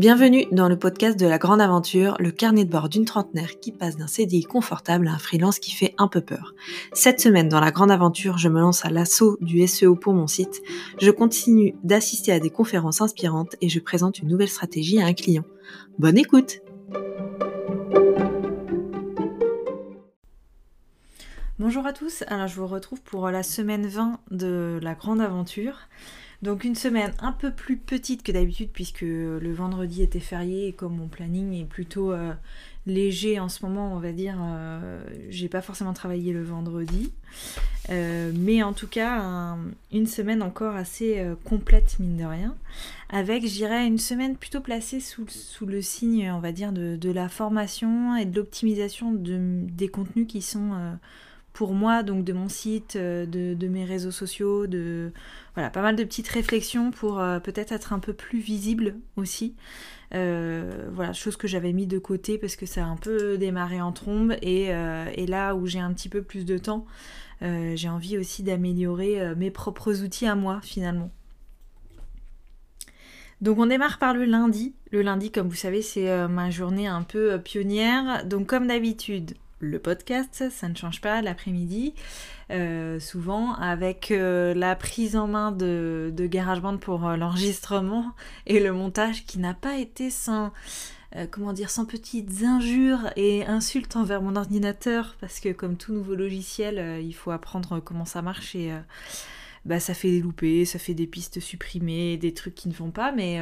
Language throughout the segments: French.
Bienvenue dans le podcast de la grande aventure, le carnet de bord d'une trentenaire qui passe d'un CDI confortable à un freelance qui fait un peu peur. Cette semaine dans la grande aventure, je me lance à l'assaut du SEO pour mon site. Je continue d'assister à des conférences inspirantes et je présente une nouvelle stratégie à un client. Bonne écoute Bonjour à tous, alors je vous retrouve pour la semaine 20 de la grande aventure. Donc une semaine un peu plus petite que d'habitude puisque le vendredi était férié et comme mon planning est plutôt euh, léger en ce moment, on va dire, euh, j'ai pas forcément travaillé le vendredi. Euh, mais en tout cas, une semaine encore assez complète, mine de rien. Avec, je dirais, une semaine plutôt placée sous, le signe, on va dire, de, la formation et de l'optimisation des contenus qui sont pour moi, donc de mon site, de, de, mes réseaux sociaux, voilà, pas mal de petites réflexions pour euh, peut-être être un peu plus visible aussi. Euh, voilà, chose que j'avais mis de côté parce que ça a un peu démarré en trombe et, euh, et là où j'ai un petit peu plus de temps, j'ai envie aussi d'améliorer mes propres outils à moi finalement. Donc on démarre par le lundi. Le lundi, comme vous savez, c'est ma journée un peu pionnière. Donc comme d'habitude, le podcast, ça ne change pas l'après-midi. Euh, souvent avec euh, la prise en main de, GarageBand pour euh, l'enregistrement et le montage qui n'a pas été sans, comment dire, sans petites injures et insultes envers mon ordinateur parce que comme tout nouveau logiciel, il faut apprendre comment ça marche et bah, ça fait des loupés, ça fait des pistes supprimées, des trucs qui ne vont pas, mais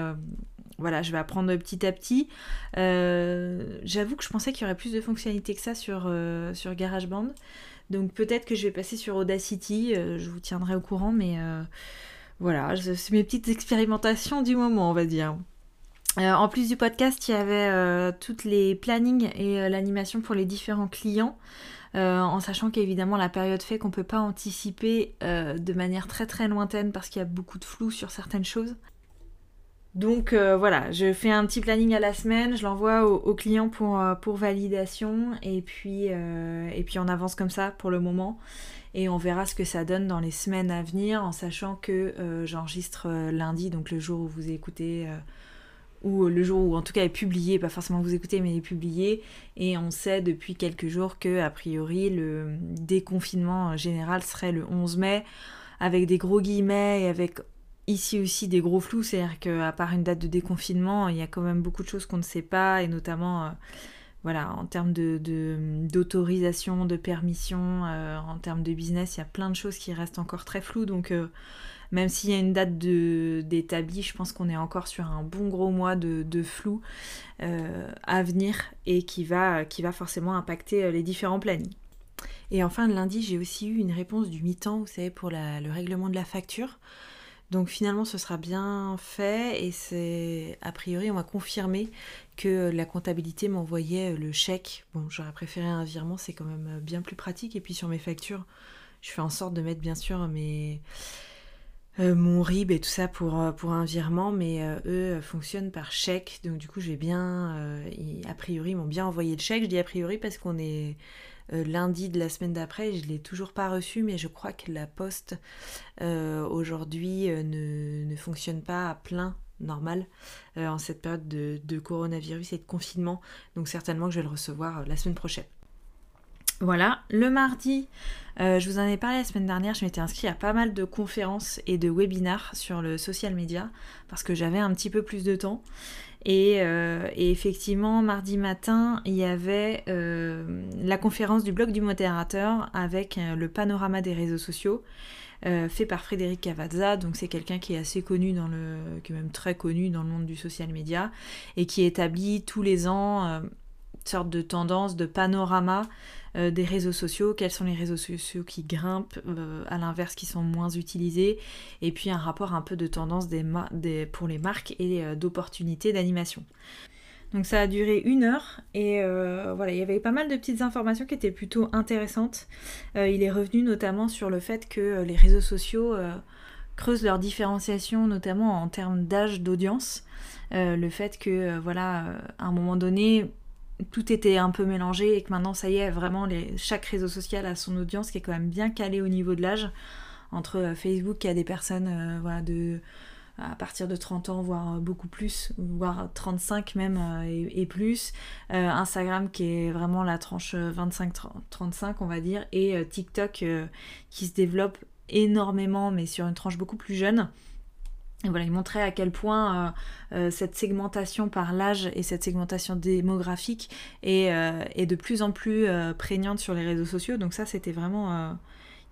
voilà, je vais apprendre petit à petit. J'avoue que je pensais qu'il y aurait plus de fonctionnalités que ça sur, sur GarageBand. Donc peut-être que je vais passer sur Audacity, euh, je vous tiendrai au courant, mais euh, voilà, c'est mes petites expérimentations du moment, on va dire. Euh, en plus du podcast, il y avait toutes les plannings et l'animation pour les différents clients. en sachant qu'évidemment la période fait qu'on ne peut pas anticiper de manière très très lointaine parce qu'il y a beaucoup de flou sur certaines choses. Donc euh, voilà, je fais un petit planning à la semaine, je l'envoie au, client pour, euh, validation et puis, euh, et puis on avance comme ça pour le moment. Et on verra ce que ça donne dans les semaines à venir en sachant que j'enregistre lundi, donc le jour où vous écoutez ou le jour où en tout cas est publié, pas forcément vous écoutez mais est publié. Et on sait depuis quelques jours que a priori le déconfinement général serait le 11 mai avec des gros guillemets et avec ici aussi des gros flous, c'est-à-dire qu'à part une date de déconfinement, il y a quand même beaucoup de choses qu'on ne sait pas, et notamment euh, voilà, en termes d'autorisation, de, permission, euh, en termes de business, il y a plein de choses qui restent encore très floues. Donc euh, même s'il y a une date d'établi, je pense qu'on est encore sur un bon gros mois de, flou à venir et qui va, forcément impacter les différents plannings. Et enfin, lundi, j'ai aussi eu une réponse du mi-temps, vous savez, pour le règlement de la facture. Donc finalement, ce sera bien fait et c'est a priori, on m'a confirmé que la comptabilité m'envoyait le chèque. Bon, j'aurais préféré un virement, c'est quand même bien plus pratique. Et puis sur mes factures, je fais en sorte de mettre bien sûr mes, euh, mon RIB et tout ça pour, euh, un virement, mais euh, eux fonctionnent par chèque. Donc du coup, j'ai bien, a priori, ils m'ont bien envoyé le chèque. Je dis a priori parce qu'on est euh, lundi de la semaine d'après. Je ne l'ai toujours pas reçu, mais je crois que la poste euh, aujourd'hui euh, ne, fonctionne pas à plein normal en cette période de, coronavirus et de confinement. Donc certainement que je vais le recevoir la semaine prochaine. Voilà, le mardi, je vous en ai parlé la semaine dernière, je m'étais inscrite à pas mal de conférences et de webinars sur le social media parce que j'avais un petit peu plus de temps. Euh, et, effectivement, mardi matin, il y avait euh, la conférence du blog du modérateur avec euh, le panorama des réseaux sociaux. fait par Frédéric Cavazza, donc c'est quelqu'un qui est assez connu dans le, qui est même très connu dans le monde du social media et qui établit tous les ans une sorte de tendance, de panorama euh, des réseaux sociaux, quels sont les réseaux sociaux qui grimpent, euh, à l'inverse qui sont moins utilisés, et puis un rapport un peu de tendance des pour les marques et euh, d'opportunités d'animation. Donc ça a duré une heure et voilà, il y avait pas mal de petites informations qui étaient plutôt intéressantes. il est revenu notamment sur le fait que les réseaux sociaux creusent leur différenciation, notamment en termes d'âge d'audience. le fait que voilà, à un moment donné, tout était un peu mélangé et que maintenant ça y est vraiment les, chaque réseau social a son audience qui est quand même bien calé au niveau de l'âge entre euh, Facebook qui a des personnes euh, de à partir de 30 ans, voire beaucoup plus, voire 35 même et, plus. Instagram qui est vraiment la tranche 25-35 on va dire, et TikTok qui se développe énormément mais sur une tranche beaucoup plus jeune. Et voilà, il montrait à quel point cette segmentation par l'âge et cette segmentation démographique est, est de plus en plus prégnante sur les réseaux sociaux. Donc ça, c'était vraiment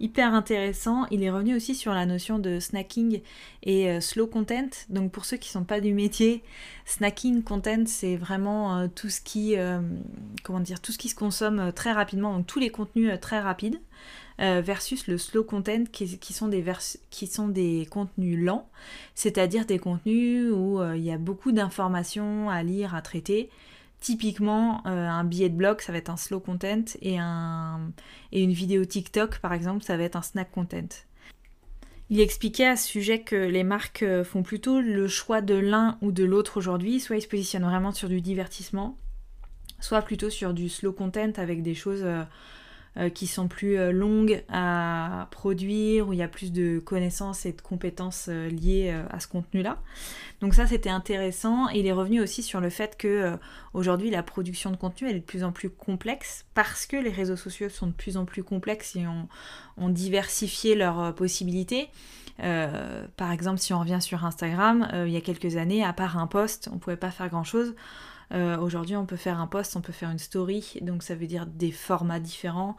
hyper intéressant. Il est revenu aussi sur la notion de snacking et euh, slow content. Donc pour ceux qui ne sont pas du métier, snacking content, c'est vraiment euh, tout ce qui, euh, comment dire, tout ce qui se consomme très rapidement, donc tous les contenus très rapides. Versus le slow content qui, sont des qui sont des contenus lents, c'est-à-dire des contenus où il y a beaucoup d'informations à lire, à traiter, Typiquement, euh, un billet de blog, ça va être un slow content et, un, et une vidéo TikTok, par exemple, ça va être un snack content. Il expliquait à ce sujet que les marques euh, font plutôt le choix de l'un ou de l'autre aujourd'hui, soit ils se positionnent vraiment sur du divertissement, soit plutôt sur du slow content avec des choses euh, qui sont plus euh, longues à produire, où il y a plus de connaissances et de compétences euh, liées à ce contenu-là. Donc ça c'était intéressant. Il est revenu aussi sur le fait que aujourd'hui la production de contenu est de plus en plus complexe parce que les réseaux sociaux sont de plus en plus complexes et ont, diversifié leurs possibilités. par exemple, si on revient sur Instagram, il y a quelques années, à part un post, on pouvait pas faire grand chose. Euh, aujourd'hui, on peut faire un post, on peut faire une story, donc ça veut dire des formats différents.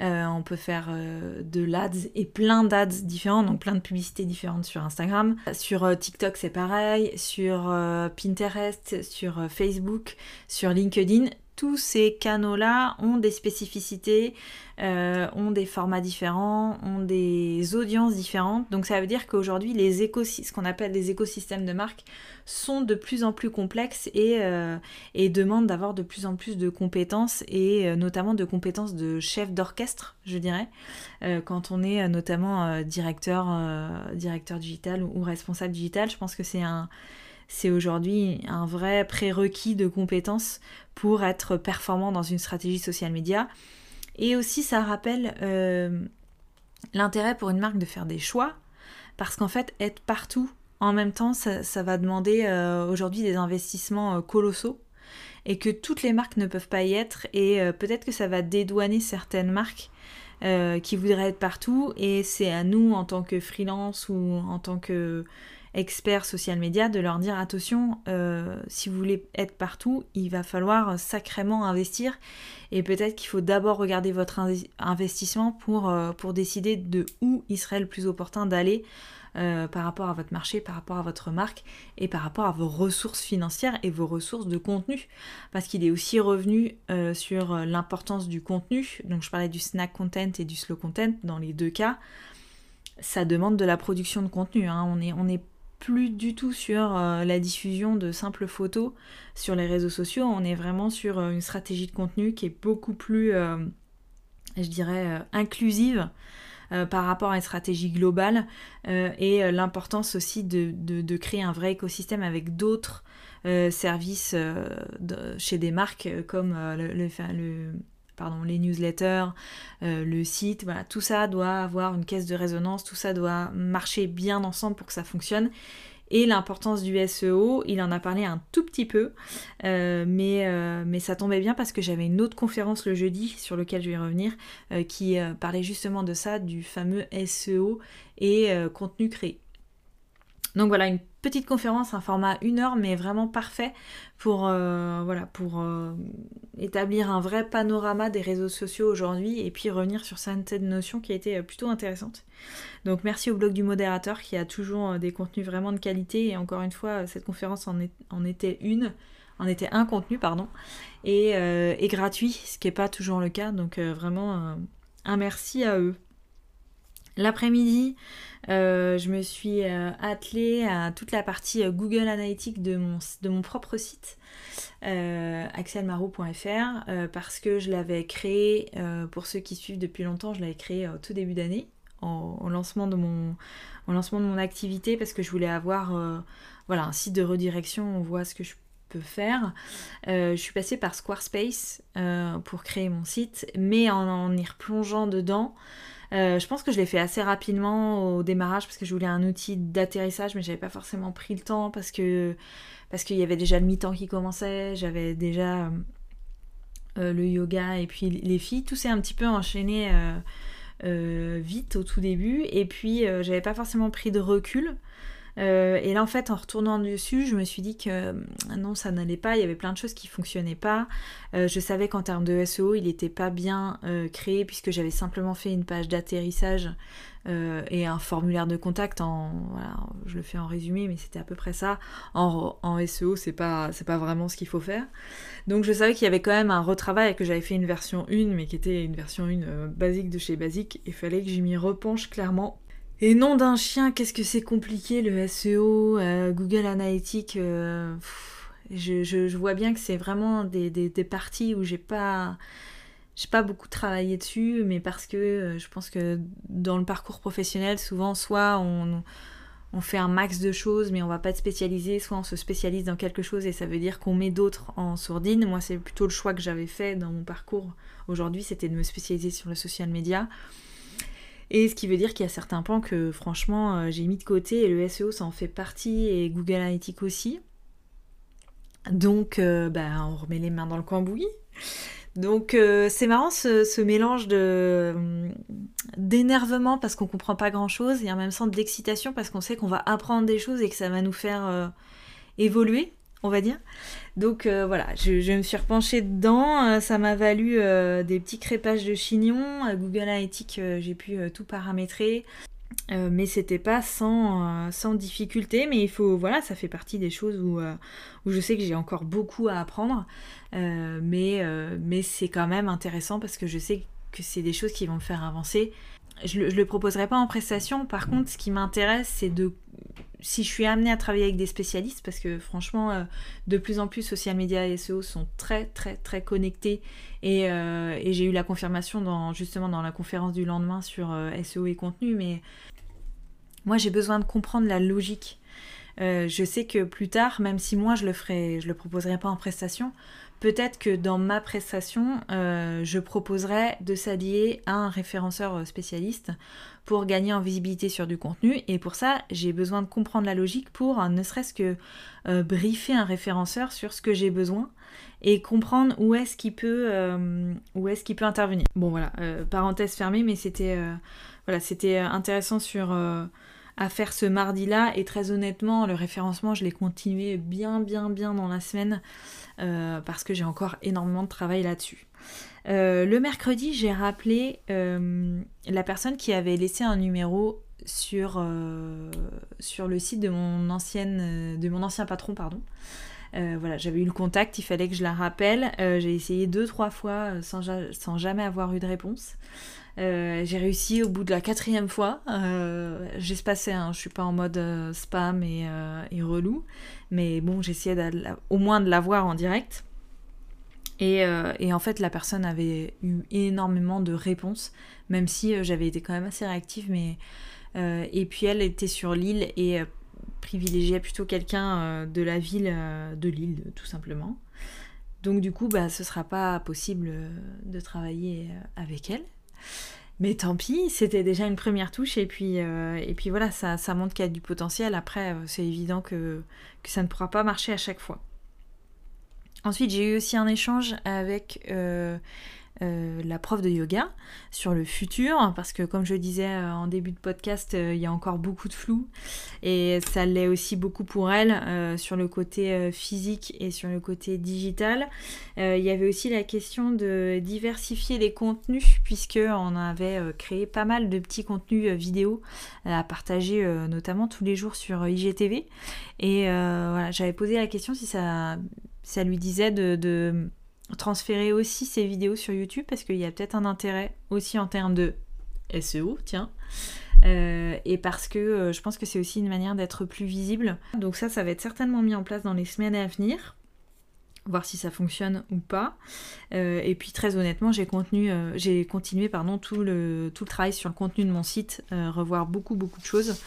Euh, on peut faire euh, de l'ads et plein d'ads différents, donc plein de publicités différentes sur Instagram. Sur TikTok, c'est pareil. Sur Pinterest, sur Facebook, sur LinkedIn tous ces canaux-là ont des spécificités, euh, ont des formats différents, ont des audiences différentes. Donc ça veut dire qu'aujourd'hui, les ce qu'on appelle des écosystèmes de marque sont de plus en plus complexes et, euh, demandent d'avoir de plus en plus de compétences et euh, notamment de compétences de chef d'orchestre, je dirais, quand on est notamment directeur, directeur digital ou responsable digital. Je pense que c'est un c'est aujourd'hui un vrai prérequis de compétences pour être performant dans une stratégie social media. Et aussi, ça rappelle euh, l'intérêt pour une marque de faire des choix, parce qu'en fait, être partout en même temps, ça, va demander euh, aujourd'hui des investissements euh, colossaux. Et que toutes les marques ne peuvent pas y être. Et peut-être que ça va dédouaner certaines marques qui voudraient être partout. Et c'est à nous en tant que freelance ou en tant que experts social media de leur dire attention, euh, si vous voulez être partout, il va falloir sacrément investir et peut-être qu'il faut d'abord regarder votre investissement pour, euh, pour décider de où il serait le plus opportun d'aller euh, par rapport à votre marché, par rapport à votre marque et par rapport à vos ressources financières et vos ressources de contenu. Parce qu'il est aussi revenu sur l'importance du contenu. Donc je parlais du snack content et du slow content dans les deux cas ça demande de la production de contenu. Hein. On, est, on est plus du tout sur euh, la diffusion de simples photos sur les réseaux sociaux, on est vraiment sur euh, une stratégie de contenu qui est beaucoup plus, euh, je dirais, inclusive par rapport à une stratégie globale et l'importance aussi de, créer un vrai écosystème avec d'autres services chez des marques comme le, le les newsletters, euh, le site, voilà, tout ça doit avoir une caisse de résonance, tout ça doit marcher bien ensemble pour que ça fonctionne. Et l'importance du SEO, il en a parlé un tout petit peu, euh, mais, euh, mais ça tombait bien parce que j'avais une autre conférence le jeudi sur lequel je vais revenir, qui parlait justement de ça, du fameux SEO et contenu créé. Donc voilà, une petite conférence, un format une heure, mais vraiment parfait pour, euh, voilà, pour euh, établir un vrai panorama des réseaux sociaux aujourd'hui et puis revenir sur certaines notions qui a été euh, plutôt intéressantes. Donc merci au blog du modérateur qui a toujours des contenus vraiment de qualité et encore une fois, cette conférence en, était une en était un contenu, pardon, et, et gratuit, ce qui n'est pas toujours le cas, donc vraiment un merci à eux. L'après-midi, euh, je me suis euh, attelée à toute la partie euh, Google Analytics de mon, propre site, axelmaro.fr, parce que je l'avais créé, pour ceux qui suivent depuis longtemps, je l'avais créé au tout début d'année, au, lancement de mon, activité, parce que je voulais avoir un site de redirection, on voit ce que je peut faire. je suis passée par Squarespace pour créer mon site, mais en, y replongeant dedans, je pense que je l'ai fait assez rapidement au démarrage parce que je voulais un outil d'atterrissage, mais j'avais pas forcément pris le temps parce que parce qu'il y avait déjà le mi-temps qui commençait, j'avais déjà le yoga et puis les filles, tout s'est un petit peu enchaîné euh, vite au tout début et puis euh, j'avais pas forcément pris de recul. Euh, et là, en fait, en retournant dessus, je me suis dit que non, ça n'allait pas. Il y avait plein de choses qui fonctionnaient pas. je savais qu'en termes de SEO, il n'était pas bien créé puisque j'avais simplement fait une page d'atterrissage euh, et un formulaire de contact en voilà, je le fais en résumé mais c'était à peu près ça en, en SEO c'est pas c'est pas vraiment ce qu'il faut faire donc je savais qu'il y avait quand même un retravail et que j'avais fait une version 1 mais qui était une version 1 euh, basique de chez basique il fallait que j'y m'y repenche clairement et nom d'un chien qu'est-ce que c'est compliqué le SEO euh, Google Analytics je, je, vois bien que c'est vraiment des, parties où j'ai pas j'ai pas beaucoup travaillé dessus, mais parce que euh, je pense que dans le parcours professionnel, souvent, soit on, on, fait un max de choses, mais on va pas être spécialisé, soit on se spécialise dans quelque chose et ça veut dire qu'on met d'autres en sourdine. Moi, c'est plutôt le choix que j'avais fait dans mon parcours aujourd'hui, c'était de me spécialiser sur le social media. Et ce qui veut dire qu'il y a certains points que franchement euh, j'ai mis de côté et le SEO ça en fait partie et Google Analytics aussi. Donc euh, bah, on remet les mains dans le cambouis. Donc euh, c'est marrant ce, mélange de d'énervement parce qu'on comprend pas grand chose et en même temps de l'excitation parce qu'on sait qu'on va apprendre des choses et que ça va nous faire euh, évoluer, on va dire. Donc euh, voilà, je, me suis repenchée dedans, ça m'a valu des petits crépages de chignon, Google Analytics j'ai pu tout paramétrer. Euh, mais c'était pas sans, euh, sans, difficulté, mais il faut, voilà, ça fait partie des choses où, euh, où je sais que j'ai encore beaucoup à apprendre, mais, mais c'est quand même intéressant parce que je sais que c'est des choses qui vont me faire avancer. Je, je le proposerai pas en prestation, par contre, ce qui m'intéresse, c'est de si je suis amenée à travailler avec des spécialistes, parce que franchement, euh, de plus en plus, social media et SEO sont très très très connectés. Euh, et, j'ai eu la confirmation dans, justement dans la conférence du lendemain sur euh, SEO et contenu, mais moi j'ai besoin de comprendre la logique. Je sais que plus tard, même si moi je le ferai, je le proposerai pas en prestation, peut-être que dans ma prestation, je proposerai de s'allier à un référenceur spécialiste pour gagner en visibilité sur du contenu. Et pour ça, j'ai besoin de comprendre la logique pour euh, ne serait-ce que euh, briefer un référenceur sur ce que j'ai besoin et comprendre où est-ce qu'il peut, euh, intervenir. Bon voilà, parenthèse fermée, mais c'était intéressant sur à faire ce mardi-là et très honnêtement, le référencement, je l'ai continué bien bien bien dans la semaine parce que j'ai encore énormément de travail là-dessus. Euh, le mercredi, j'ai rappelé euh, la personne qui avait laissé un numéro sur, euh, sur le site de mon, ancienne, de mon ancien patron. pardon. voilà, j'avais eu le contact, il fallait que je la rappelle. j'ai essayé deux, trois fois sans, jamais avoir eu de réponse. J'ai réussi au bout de la quatrième fois. j'ai spacé, hein, je suis pas en mode spam et, et, relou. Mais bon, j'essayais au moins de la voir en direct. Euh, et, en fait, la personne avait eu énormément de réponses, même si euh, j'avais été quand même assez réactive. Mais, euh, et puis elle était sur l'île et privilégiait plutôt quelqu'un de la ville, de l'île, tout simplement. Donc du coup, bah, ce sera pas possible de travailler avec elle. Mais tant pis, c'était déjà une première touche et puis, et puis voilà, ça, montre qu'il y a du potentiel. Après, c'est évident que, que ça ne pourra pas marcher à chaque fois. Ensuite, j'ai eu aussi un échange avec euh, euh, la prof de yoga sur le futur, parce que comme je disais euh, en début de podcast, il y a encore beaucoup de flou, et ça l'est aussi beaucoup pour elle sur le côté physique et sur le côté digital. il y avait aussi la question de diversifier les contenus, puisque on avait créé pas mal de petits contenus vidéo à partager, notamment tous les jours sur IGTV. Et voilà, j'avais posé la question si ça ça lui disait de, transférer aussi ses vidéos sur YouTube parce qu'il y a peut-être un intérêt aussi en termes de SEO, tiens. Euh, et parce que euh, je pense que c'est aussi une manière d'être plus visible. Donc ça, ça va être certainement mis en place dans les semaines à venir voir si ça fonctionne ou pas. Euh, et puis très honnêtement, j'ai continué pardon, tout, le, tout le travail sur le contenu de mon site, revoir beaucoup beaucoup de choses.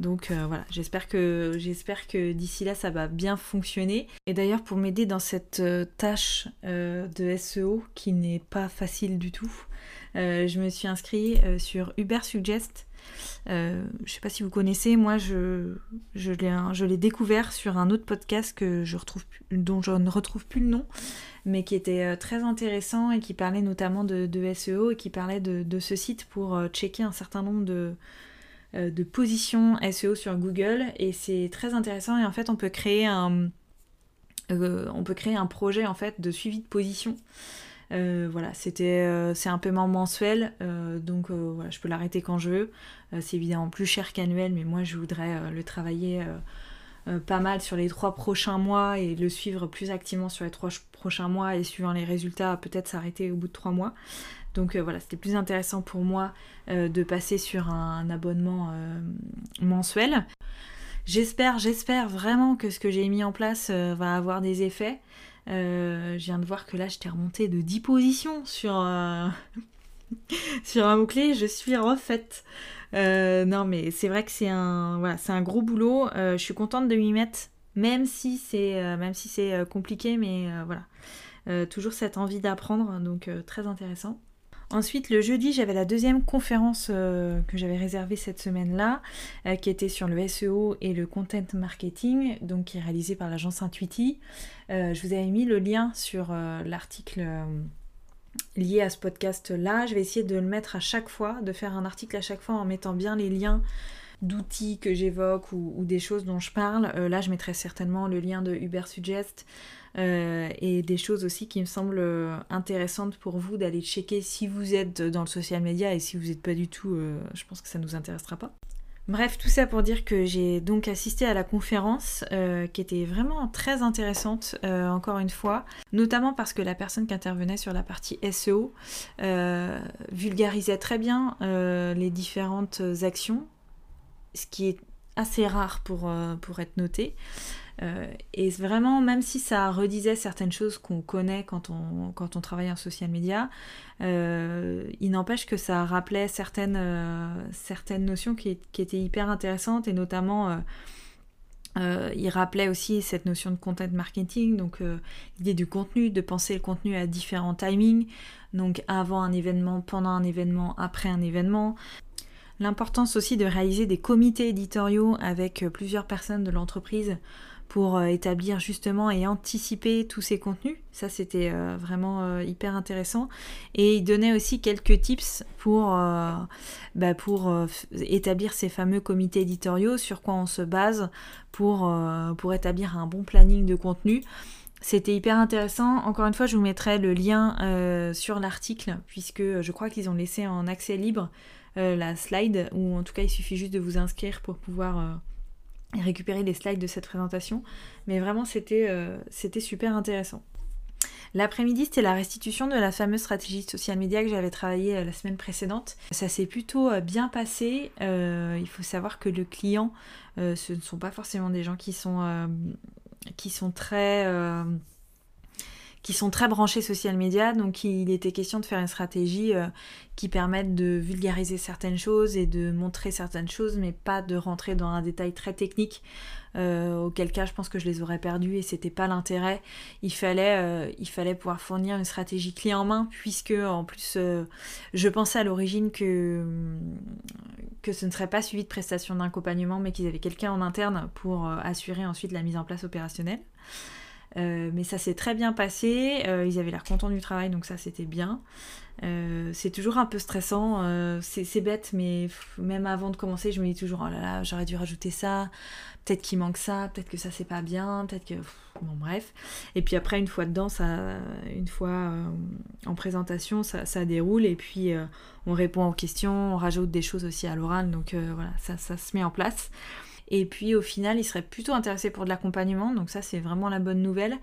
Donc voilà, j'espère que, d'ici là ça va bien fonctionner. Et d'ailleurs pour m'aider dans cette tâche de SEO qui n'est pas facile du tout, je me suis inscrite sur Uber Suggest. Euh, je sais pas si vous connaissez, moi je, l'ai découvert sur un autre podcast dont je ne retrouve plus le nom, mais qui était euh, très intéressant et qui parlait notamment de, SEO et qui parlait de, ce site pour euh, checker un certain nombre de, de positions SEO sur Google et c'est très intéressant et en fait on peut créer un, on peut créer un projet en fait de suivi de position. Euh, voilà, c'était euh, c'est un paiement mensuel, euh, donc voilà, je peux l'arrêter quand je veux. c'est évidemment plus cher qu'annuel, mais moi je voudrais le travailler pas mal sur les trois prochains mois et le suivre plus activement sur les trois prochains mois et suivant les résultats, peut-être s'arrêter au bout de trois mois. Donc voilà, c'était plus intéressant pour moi de passer sur un abonnement mensuel. J'espère, j'espère vraiment que ce que j'ai mis en place va avoir des effets. Euh, je viens de voir que là, je t'ai remonté de 10 positions sur, euh, un mot-clé. Je suis refaite. Euh, non, mais c'est vrai que c'est un, gros boulot. je suis contente de m'y mettre, même si c'est compliqué, mais voilà. toujours cette envie d'apprendre, donc très intéressant. Ensuite, le jeudi, j'avais la deuxième conférence euh, que j'avais réservée cette semaine-là, euh, qui était sur le SEO et le content marketing, donc qui est réalisé par l'agence Intuiti. Euh, je vous avais mis le lien sur l'article lié à ce podcast-là. Je vais essayer de le mettre à chaque fois, de faire un article à chaque fois en mettant bien les liens d'outils que j'évoque ou, des choses dont je parle. là, je mettrai certainement le lien de Uber Suggest, euh, et des choses aussi qui me semblent euh, intéressantes pour vous d'aller checker si vous êtes dans le social media et si vous n'êtes pas du tout, euh, je pense que ça ne nous intéressera pas. Bref, tout ça pour dire que j'ai donc assisté à la conférence qui était vraiment très intéressante, encore une fois, notamment parce que la personne qui intervenait sur la partie SEO vulgarisait très bien les différentes actions, ce qui est assez rare pour, pour être noté. Euh, et vraiment, même si ça redisait certaines choses qu'on connaît quand on, quand on travaille en social media, euh, il n'empêche que ça rappelait certaines, euh, certaines notions qui, étaient hyper intéressantes et notamment il rappelait aussi cette notion de content marketing, donc l'idée du contenu, de penser le contenu à différents timings, donc avant un événement, pendant un événement, après un événement. L'importance aussi de réaliser des comités éditoriaux avec plusieurs personnes de l'entreprise pour euh, établir justement et anticiper tous ces contenus. Ça, c'était euh, vraiment euh, hyper intéressant. Et il donnait aussi quelques tips pour, bah, établir ces fameux comités éditoriaux, sur quoi on se base pour, pour établir un bon planning de contenu. C'était hyper intéressant. Encore une fois, je vous mettrai le lien sur l'article, puisque je crois qu'ils ont laissé en accès libre la slide, ou en tout cas il suffit juste de vous inscrire pour pouvoir et récupérer les slides de cette présentation. Mais vraiment, c'était euh, super intéressant. L'après-midi, c'était la restitution de la fameuse stratégie social media que j'avais travaillée euh, la semaine précédente. Ça s'est plutôt euh, bien passé. il faut savoir que le client, ce ne sont pas forcément des gens qui sont, qui sont très qui sont très branchés social media. Donc il était question de faire une stratégie euh, qui permette de vulgariser certaines choses et de montrer certaines choses, mais pas de rentrer dans un détail très technique. Euh, auquel cas je pense que je les aurais perdus et c'était pas l'intérêt. Il fallait, euh, il fallait pouvoir fournir une stratégie clé en main puisque en plus je pensais à l'origine que, que ce ne serait pas suivi de prestations d'accompagnement mais qu'ils avaient quelqu'un en interne pour assurer ensuite la mise en place opérationnelle. Euh, mais ça s'est très bien passé. Euh, ils avaient l'air contents du travail, donc ça c'était bien. Euh, c'est toujours un peu stressant, c'est bête, mais même avant de commencer, je me dis toujours oh là là, j'aurais dû rajouter ça, peut-être qu'il manque ça, peut-être que ça c'est pas bien, peut-être que. bon, bref. Et puis après, une fois dedans, ça, une fois en présentation, ça, ça, déroule, et puis on répond aux questions, on rajoute des choses aussi à l'oral, donc voilà, ça, ça se met en place. Et puis au final, ils seraient plutôt intéressés pour de l'accompagnement, donc ça c'est vraiment la bonne nouvelle.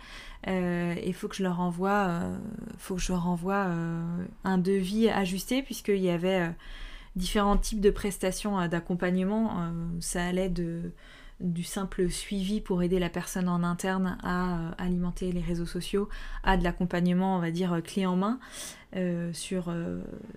Euh, il faut que je leur envoie, euh, faut que je leur envoie euh, un devis ajusté puisqu'il y avait différents types de prestations d'accompagnement. ça allait de du simple suivi pour aider la personne en interne à euh, alimenter les réseaux sociaux, à de l'accompagnement, on va dire, clé en main. Sur,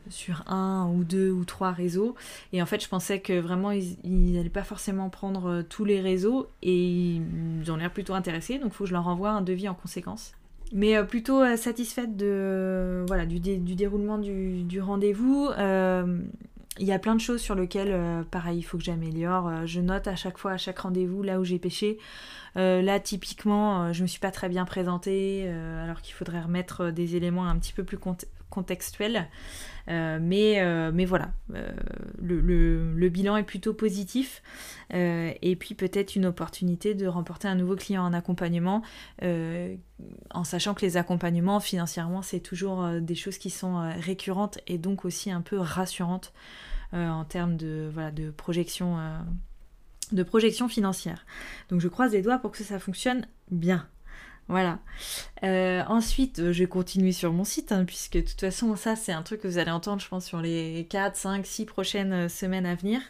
sur un ou deux ou trois réseaux. Et en fait, je pensais que vraiment, ils n'allaient pas forcément prendre tous les réseaux et ils ont l'air plutôt intéressés. Donc, il faut que je leur envoie un devis en conséquence. Mais euh, plutôt euh, satisfaite de, voilà, du, du déroulement du, du rendez-vous. Euh, il y a plein de choses sur lesquelles, pareil, il faut que j'améliore. je note à chaque fois, à chaque rendez-vous, là où j'ai pêché. là, typiquement, je me suis pas très bien présentée, alors qu'il faudrait remettre des éléments un petit peu plus contextuels. Euh, mais, euh, mais voilà, euh, le, bilan est plutôt positif. et puis peut-être une opportunité de remporter un nouveau client en accompagnement, en sachant que les accompagnements financièrement, c'est toujours des choses qui sont récurrentes et donc aussi un peu rassurantes en termes de, voilà, de projection de projection financière. Donc je croise les doigts pour que ça fonctionne bien. Voilà. Euh, ensuite, euh, je vais continuer sur mon site, hein, puisque de toute façon, ça, c'est un truc que vous allez entendre, je pense, sur les 4, 5, 6 prochaines euh, semaines à venir.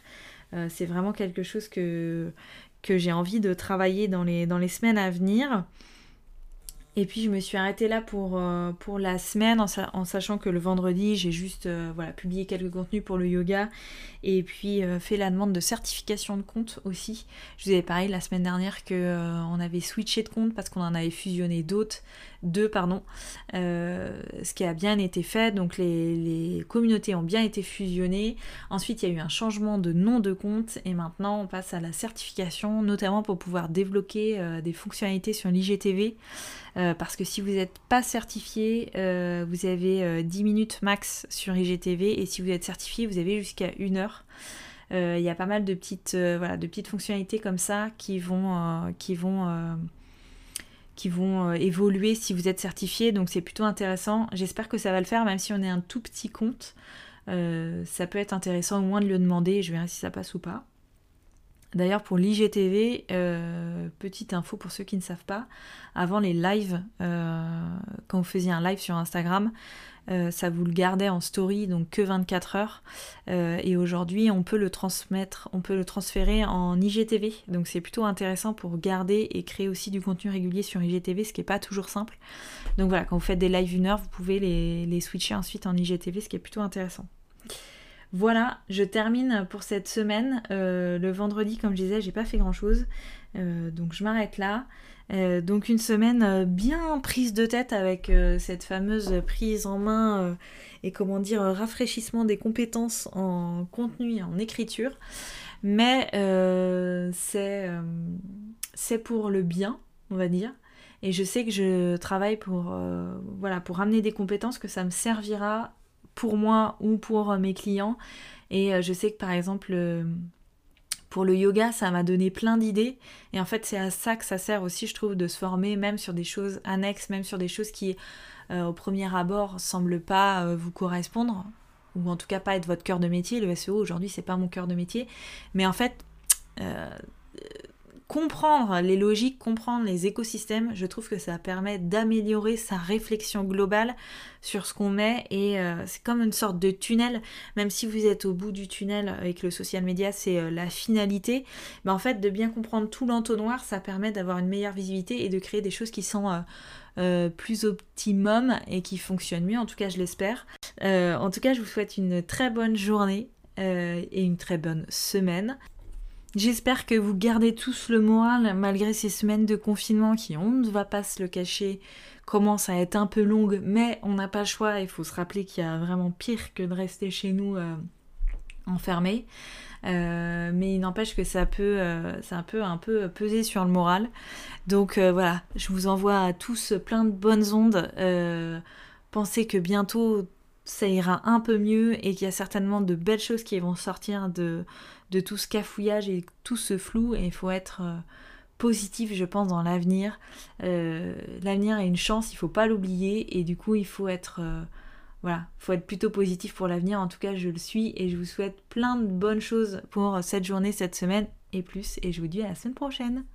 c'est vraiment quelque chose que, que j'ai envie de travailler dans les, dans les semaines à venir. Et puis je me suis arrêtée là pour, euh, pour la semaine en, sachant que le vendredi j'ai juste euh, voilà, publié quelques contenus pour le yoga et puis euh, fait la demande de certification de compte aussi. Je vous avais parlé la semaine dernière qu'on avait switché de compte parce qu'on en avait fusionné d'autres, deux pardon, ce qui a bien été fait. Donc les, les, communautés ont bien été fusionnées. Ensuite il y a eu un changement de nom de compte et maintenant on passe à la certification notamment pour pouvoir débloquer des fonctionnalités sur l'IGTV. Euh, parce que si vous n'êtes pas certifié, euh, vous avez 10 euh, minutes max sur IGTV et si vous êtes certifié, vous avez jusqu'à 1 heure. Il y a pas mal de petites, voilà, de petites fonctionnalités comme ça qui vont, qui vont, qui vont évoluer si vous êtes certifié, donc c'est plutôt intéressant. J'espère que ça va le faire, même si on est un tout petit compte. ça peut être intéressant au moins de le demander, je verrai si ça passe ou pas. D'ailleurs, pour l'IGTV, euh, petite info pour ceux qui ne savent pas, avant les lives, euh, quand vous faisiez un live sur Instagram, euh, ça vous le gardait en story, donc que 24 heures. et aujourd'hui, on peut le transmettre, on peut le transférer en IGTV. Donc c'est plutôt intéressant pour garder et créer aussi du contenu régulier sur IGTV, ce qui n'est pas toujours simple. Donc voilà, quand vous faites des lives une heure, vous pouvez les, les switcher ensuite en IGTV, ce qui est plutôt intéressant. Voilà, je termine pour cette semaine. Euh, le vendredi, comme je disais, j'ai pas fait grand chose. Euh, donc je m'arrête là. Euh, donc une semaine bien prise de tête avec cette fameuse prise en main et comment dire rafraîchissement des compétences en contenu et en écriture. Mais c'est pour le bien, on va dire. Et je sais que je travaille pour, voilà, pour amener des compétences que ça me servira pour moi ou pour euh, mes clients. Et euh, je sais que par exemple, euh, pour le yoga, ça m'a donné plein d'idées. Et en fait, c'est à ça que ça sert aussi, je trouve, de se former, même sur des choses annexes, même sur des choses qui, au premier abord, semblent pas vous correspondre, ou en tout cas pas être votre cœur de métier. Le SEO, aujourd'hui, c'est pas mon cœur de métier. Mais en fait, comprendre les logiques, comprendre les écosystèmes, je trouve que ça permet d'améliorer sa réflexion globale sur ce qu'on met et euh, c'est comme une sorte de tunnel, même si vous êtes au bout du tunnel avec le social media, c'est euh, la finalité, mais en fait de bien comprendre tout l'entonnoir, ça permet d'avoir une meilleure visibilité et de créer des choses qui sont euh, plus optimum et qui fonctionnent mieux, en tout cas je l'espère. en tout cas je vous souhaite une très bonne journée et une très bonne semaine. J'espère que vous gardez tous le moral malgré ces semaines de confinement qui, on ne va pas se le cacher, commencent à être un peu longues, mais on n'a pas le choix. Il faut se rappeler qu'il y a vraiment pire que de rester chez nous euh, enfermé. Euh, mais il n'empêche que ça peut, euh, ça peut un peu peser sur le moral. Donc voilà, je vous envoie à tous plein de bonnes ondes. pensez que bientôt ça ira un peu mieux et qu'il y a certainement de belles choses qui vont sortir de, de tout ce cafouillage et tout ce flou et il faut être euh, positif je pense dans l'avenir. Euh, l'avenir est une chance, il faut pas l'oublier et du coup il faut être euh, voilà, faut être plutôt positif pour l'avenir. En tout cas, je le suis et je vous souhaite plein de bonnes choses pour cette journée, cette semaine et plus. Et je vous dis à la semaine prochaine.